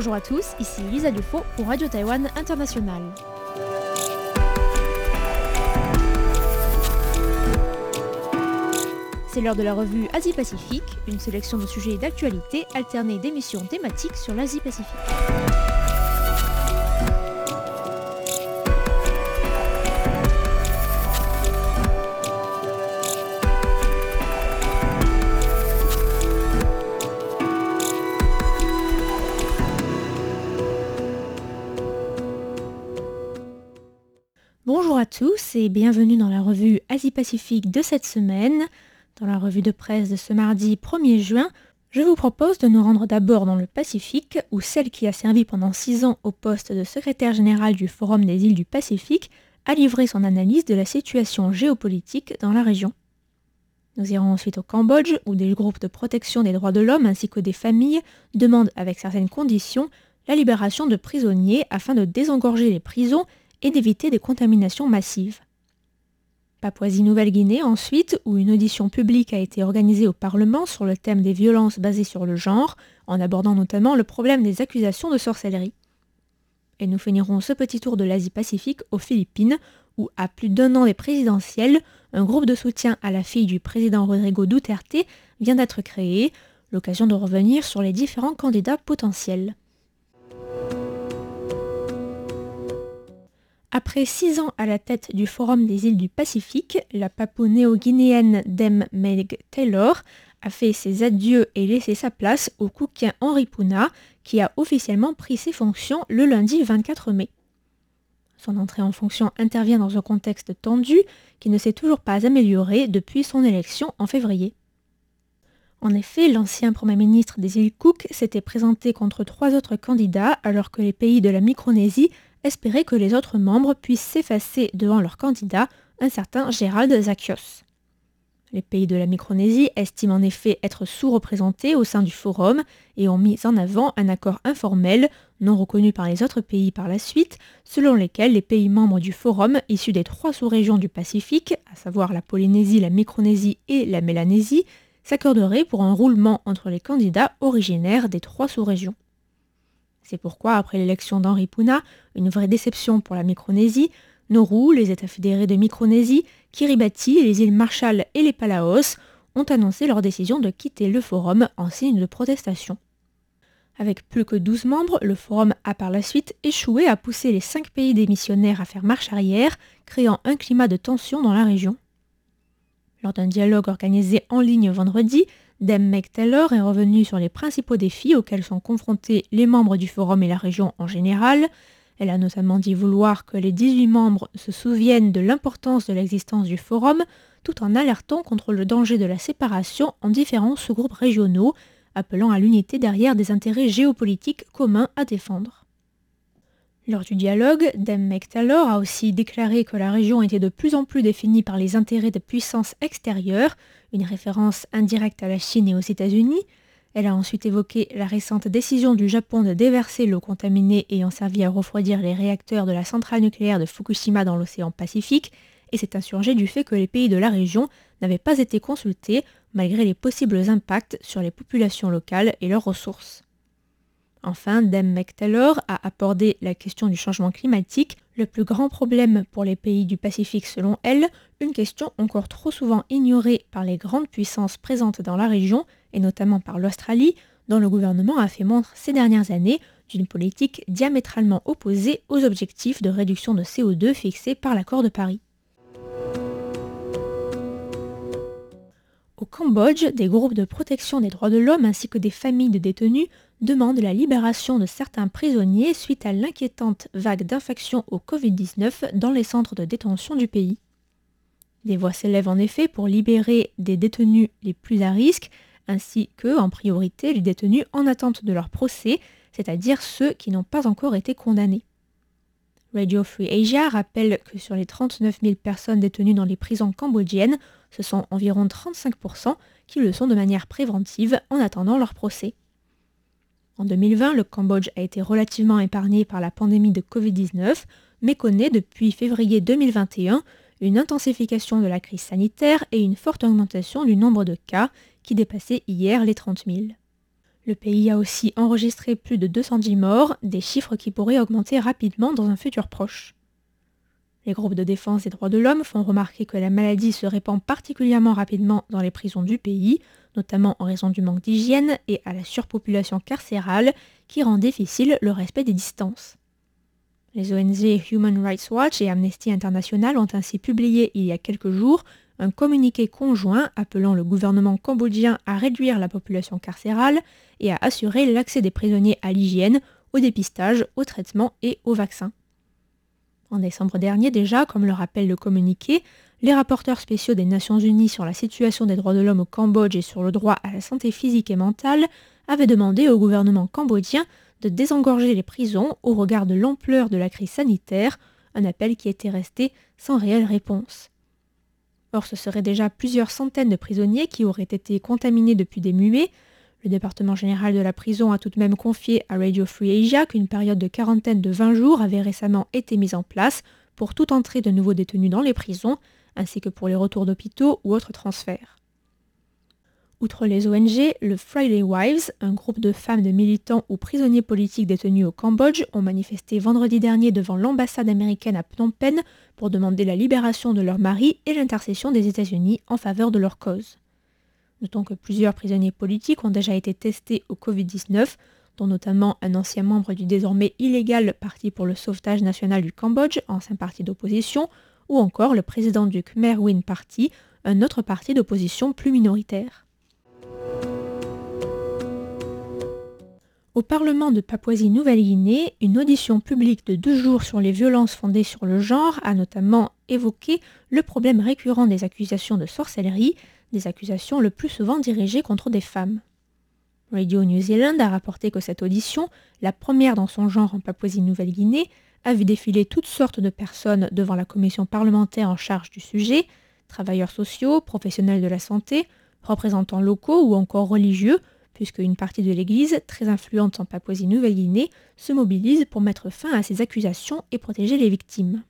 Bonjour à tous, ici Lisa Dufaux pour Radio Taïwan International. C'est l'heure de la revue Asie-Pacifique, une sélection de sujets d'actualité alternée d'émissions thématiques sur l'Asie-Pacifique. À tous et bienvenue dans la revue Asie-Pacifique de cette semaine. Dans la revue de presse de ce mardi 1er juin, je vous propose de nous rendre d'abord dans le Pacifique, où celle qui a servi pendant six ans au poste de secrétaire général du Forum des îles du Pacifique a livré son analyse de la situation géopolitique dans la région. Nous irons ensuite au Cambodge, où des groupes de protection des droits de l'homme ainsi que des familles demandent avec certaines conditions la libération de prisonniers afin de désengorger les prisons et d'éviter des contaminations massives. Papouasie-Nouvelle-Guinée ensuite, où une audition publique a été organisée au Parlement sur le thème des violences basées sur le genre, en abordant notamment le problème des accusations de sorcellerie. Et nous finirons ce petit tour de l'Asie-Pacifique aux Philippines, où, à plus d'un an des présidentielles, un groupe de soutien à la fille du président Rodrigo Duterte vient d'être créé, l'occasion de revenir sur les différents candidats potentiels. Après six ans à la tête du Forum des îles du Pacifique, la papou-néo-guinéenne Dem Meg Taylor a fait ses adieux et laissé sa place au Cookien Henri Puna, qui a officiellement pris ses fonctions le lundi 24 mai. Son entrée en fonction intervient dans un contexte tendu qui ne s'est toujours pas amélioré depuis son élection en février. En effet, l'ancien Premier ministre des îles Cook s'était présenté contre trois autres candidats alors que les pays de la Micronésie espérer que les autres membres puissent s'effacer devant leur candidat, un certain Gérald Zakios. Les pays de la Micronésie estiment en effet être sous-représentés au sein du forum et ont mis en avant un accord informel, non reconnu par les autres pays par la suite, selon lesquels les pays membres du forum issus des trois sous-régions du Pacifique, à savoir la Polynésie, la Micronésie et la Mélanésie, s'accorderaient pour un roulement entre les candidats originaires des trois sous-régions. C'est pourquoi, après l'élection d'Henri Puna, une vraie déception pour la Micronésie, Nauru, les États fédérés de Micronésie, Kiribati, les îles Marshall et les Palaos ont annoncé leur décision de quitter le forum en signe de protestation. Avec plus que 12 membres, le forum a par la suite échoué à pousser les cinq pays démissionnaires à faire marche arrière, créant un climat de tension dans la région. Lors d'un dialogue organisé en ligne vendredi, Dem Taylor est revenu sur les principaux défis auxquels sont confrontés les membres du forum et la région en général. Elle a notamment dit vouloir que les 18 membres se souviennent de l'importance de l'existence du forum, tout en alertant contre le danger de la séparation en différents sous-groupes régionaux, appelant à l'unité derrière des intérêts géopolitiques communs à défendre. Lors du dialogue, Dem Taylor a aussi déclaré que la région était de plus en plus définie par les intérêts de puissances extérieures, une référence indirecte à la Chine et aux États-Unis. Elle a ensuite évoqué la récente décision du Japon de déverser l'eau contaminée ayant servi à refroidir les réacteurs de la centrale nucléaire de Fukushima dans l'océan Pacifique et s'est insurgée du fait que les pays de la région n'avaient pas été consultés malgré les possibles impacts sur les populations locales et leurs ressources. Enfin, Dem McTaylor a abordé la question du changement climatique, le plus grand problème pour les pays du Pacifique selon elle, une question encore trop souvent ignorée par les grandes puissances présentes dans la région, et notamment par l'Australie, dont le gouvernement a fait montre ces dernières années d'une politique diamétralement opposée aux objectifs de réduction de CO2 fixés par l'accord de Paris. Au Cambodge, des groupes de protection des droits de l'homme ainsi que des familles de détenus demandent la libération de certains prisonniers suite à l'inquiétante vague d'infections au Covid-19 dans les centres de détention du pays. Des voix s'élèvent en effet pour libérer des détenus les plus à risque, ainsi que, en priorité, les détenus en attente de leur procès, c'est-à-dire ceux qui n'ont pas encore été condamnés. Radio Free Asia rappelle que sur les 39 000 personnes détenues dans les prisons cambodgiennes, ce sont environ 35% qui le sont de manière préventive en attendant leur procès. En 2020, le Cambodge a été relativement épargné par la pandémie de Covid-19, mais connaît depuis février 2021 une intensification de la crise sanitaire et une forte augmentation du nombre de cas qui dépassait hier les 30 000. Le pays a aussi enregistré plus de 210 morts, des chiffres qui pourraient augmenter rapidement dans un futur proche. Les groupes de défense des droits de l'homme font remarquer que la maladie se répand particulièrement rapidement dans les prisons du pays, notamment en raison du manque d'hygiène et à la surpopulation carcérale qui rend difficile le respect des distances. Les ONG Human Rights Watch et Amnesty International ont ainsi publié il y a quelques jours un communiqué conjoint appelant le gouvernement cambodgien à réduire la population carcérale et à assurer l'accès des prisonniers à l'hygiène, au dépistage, au traitement et aux vaccins. En décembre dernier déjà, comme le rappelle le communiqué, les rapporteurs spéciaux des Nations Unies sur la situation des droits de l'homme au Cambodge et sur le droit à la santé physique et mentale avaient demandé au gouvernement cambodgien de désengorger les prisons au regard de l'ampleur de la crise sanitaire, un appel qui était resté sans réelle réponse. Or, ce seraient déjà plusieurs centaines de prisonniers qui auraient été contaminés depuis des muets. Le département général de la prison a tout de même confié à Radio Free Asia qu'une période de quarantaine de 20 jours avait récemment été mise en place pour toute entrée de nouveaux détenus dans les prisons, ainsi que pour les retours d'hôpitaux ou autres transferts. Outre les ONG, le Friday Wives, un groupe de femmes de militants ou prisonniers politiques détenus au Cambodge, ont manifesté vendredi dernier devant l'ambassade américaine à Phnom Penh pour demander la libération de leurs maris et l'intercession des États-Unis en faveur de leur cause. Notons que plusieurs prisonniers politiques ont déjà été testés au Covid-19, dont notamment un ancien membre du désormais illégal Parti pour le sauvetage national du Cambodge, ancien parti d'opposition, ou encore le président du Khmer Win Party, un autre parti d'opposition plus minoritaire. Au Parlement de Papouasie-Nouvelle-Guinée, une audition publique de deux jours sur les violences fondées sur le genre a notamment évoqué le problème récurrent des accusations de sorcellerie, des accusations le plus souvent dirigées contre des femmes. Radio New Zealand a rapporté que cette audition, la première dans son genre en Papouasie-Nouvelle-Guinée, a vu défiler toutes sortes de personnes devant la commission parlementaire en charge du sujet, travailleurs sociaux, professionnels de la santé, représentants locaux ou encore religieux, puisque une partie de l'Église, très influente en Papouasie-Nouvelle-Guinée, se mobilise pour mettre fin à ces accusations et protéger les victimes.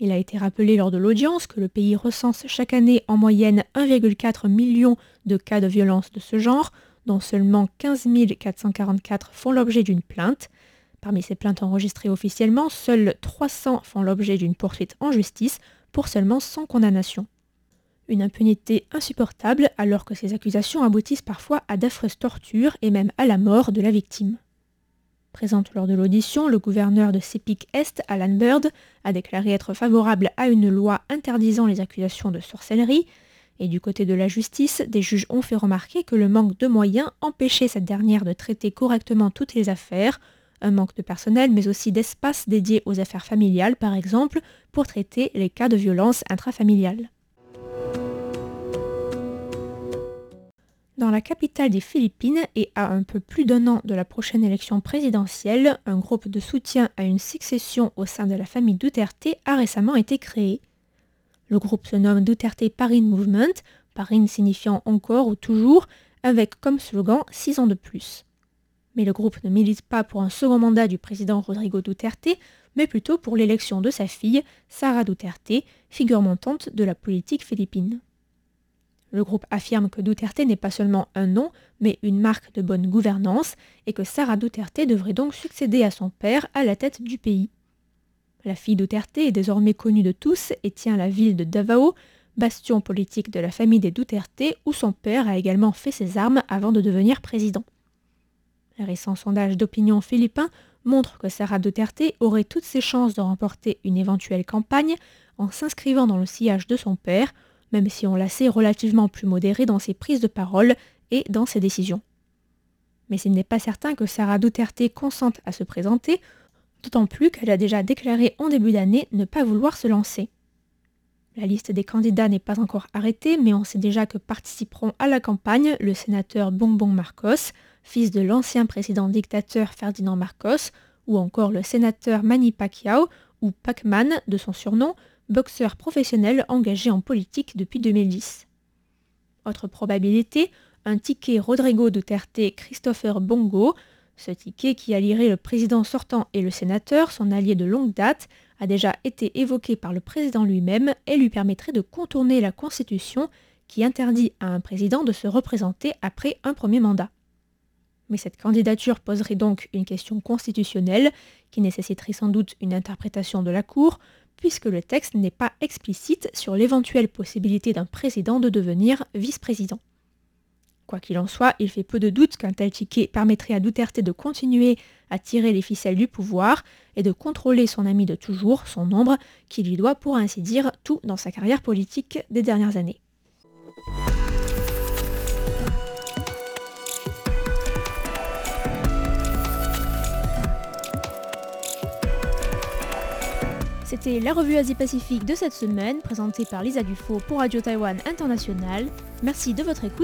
Il a été rappelé lors de l'audience que le pays recense chaque année en moyenne 1,4 million de cas de violence de ce genre, dont seulement 15 444 font l'objet d'une plainte. Parmi ces plaintes enregistrées officiellement, seules 300 font l'objet d'une poursuite en justice pour seulement 100 condamnations. Une impunité insupportable alors que ces accusations aboutissent parfois à d'affreuses tortures et même à la mort de la victime. Présente lors de l'audition, le gouverneur de Sepik Est, Alan Bird, a déclaré être favorable à une loi interdisant les accusations de sorcellerie, et du côté de la justice, des juges ont fait remarquer que le manque de moyens empêchait cette dernière de traiter correctement toutes les affaires, un manque de personnel mais aussi d'espace dédié aux affaires familiales par exemple, pour traiter les cas de violence intrafamiliale. Dans la capitale des Philippines et à un peu plus d'un an de la prochaine élection présidentielle, un groupe de soutien à une succession au sein de la famille Duterte a récemment été créé. Le groupe se nomme Duterte Parin Movement, Parin signifiant encore ou toujours, avec comme slogan 6 ans de plus. Mais le groupe ne milite pas pour un second mandat du président Rodrigo Duterte, mais plutôt pour l'élection de sa fille, Sara Duterte, figure montante de la politique philippine. Le groupe affirme que Duterte n'est pas seulement un nom, mais une marque de bonne gouvernance, et que Sarah Duterte devrait donc succéder à son père à la tête du pays. La fille Duterte est désormais connue de tous et tient la ville de Davao, bastion politique de la famille des Duterte, où son père a également fait ses armes avant de devenir président. Un récent sondage d'opinion philippin montre que Sarah Duterte aurait toutes ses chances de remporter une éventuelle campagne en s'inscrivant dans le sillage de son père, même si on la sait relativement plus modérée dans ses prises de parole et dans ses décisions. Mais il n'est pas certain que Sarah Duterte consente à se présenter, d'autant plus qu'elle a déjà déclaré en début d'année ne pas vouloir se lancer. La liste des candidats n'est pas encore arrêtée, mais on sait déjà que participeront à la campagne le sénateur Bonbon Marcos, fils de l'ancien président dictateur Ferdinand Marcos, ou encore le sénateur Manny Pacquiao, ou Pacman de son surnom, boxeur professionnel engagé en politique depuis 2010. Autre probabilité, un ticket Rodrigo Duterte Christopher Bongo, ce ticket qui allierait le président sortant et le sénateur, son allié de longue date, a déjà été évoqué par le président lui-même et lui permettrait de contourner la Constitution qui interdit à un président de se représenter après un premier mandat. Mais cette candidature poserait donc une question constitutionnelle qui nécessiterait sans doute une interprétation de la Cour, puisque le texte n'est pas explicite sur l'éventuelle possibilité d'un président de devenir vice-président. Quoi qu'il en soit, il fait peu de doute qu'un tel ticket permettrait à Duterte de continuer à tirer les ficelles du pouvoir et de contrôler son ami de toujours, son ombre, qui lui doit pour ainsi dire tout dans sa carrière politique des dernières années. C'était la revue Asie-Pacifique de cette semaine, présentée par Lisa Dufaux pour Radio Taïwan International. Merci de votre écoute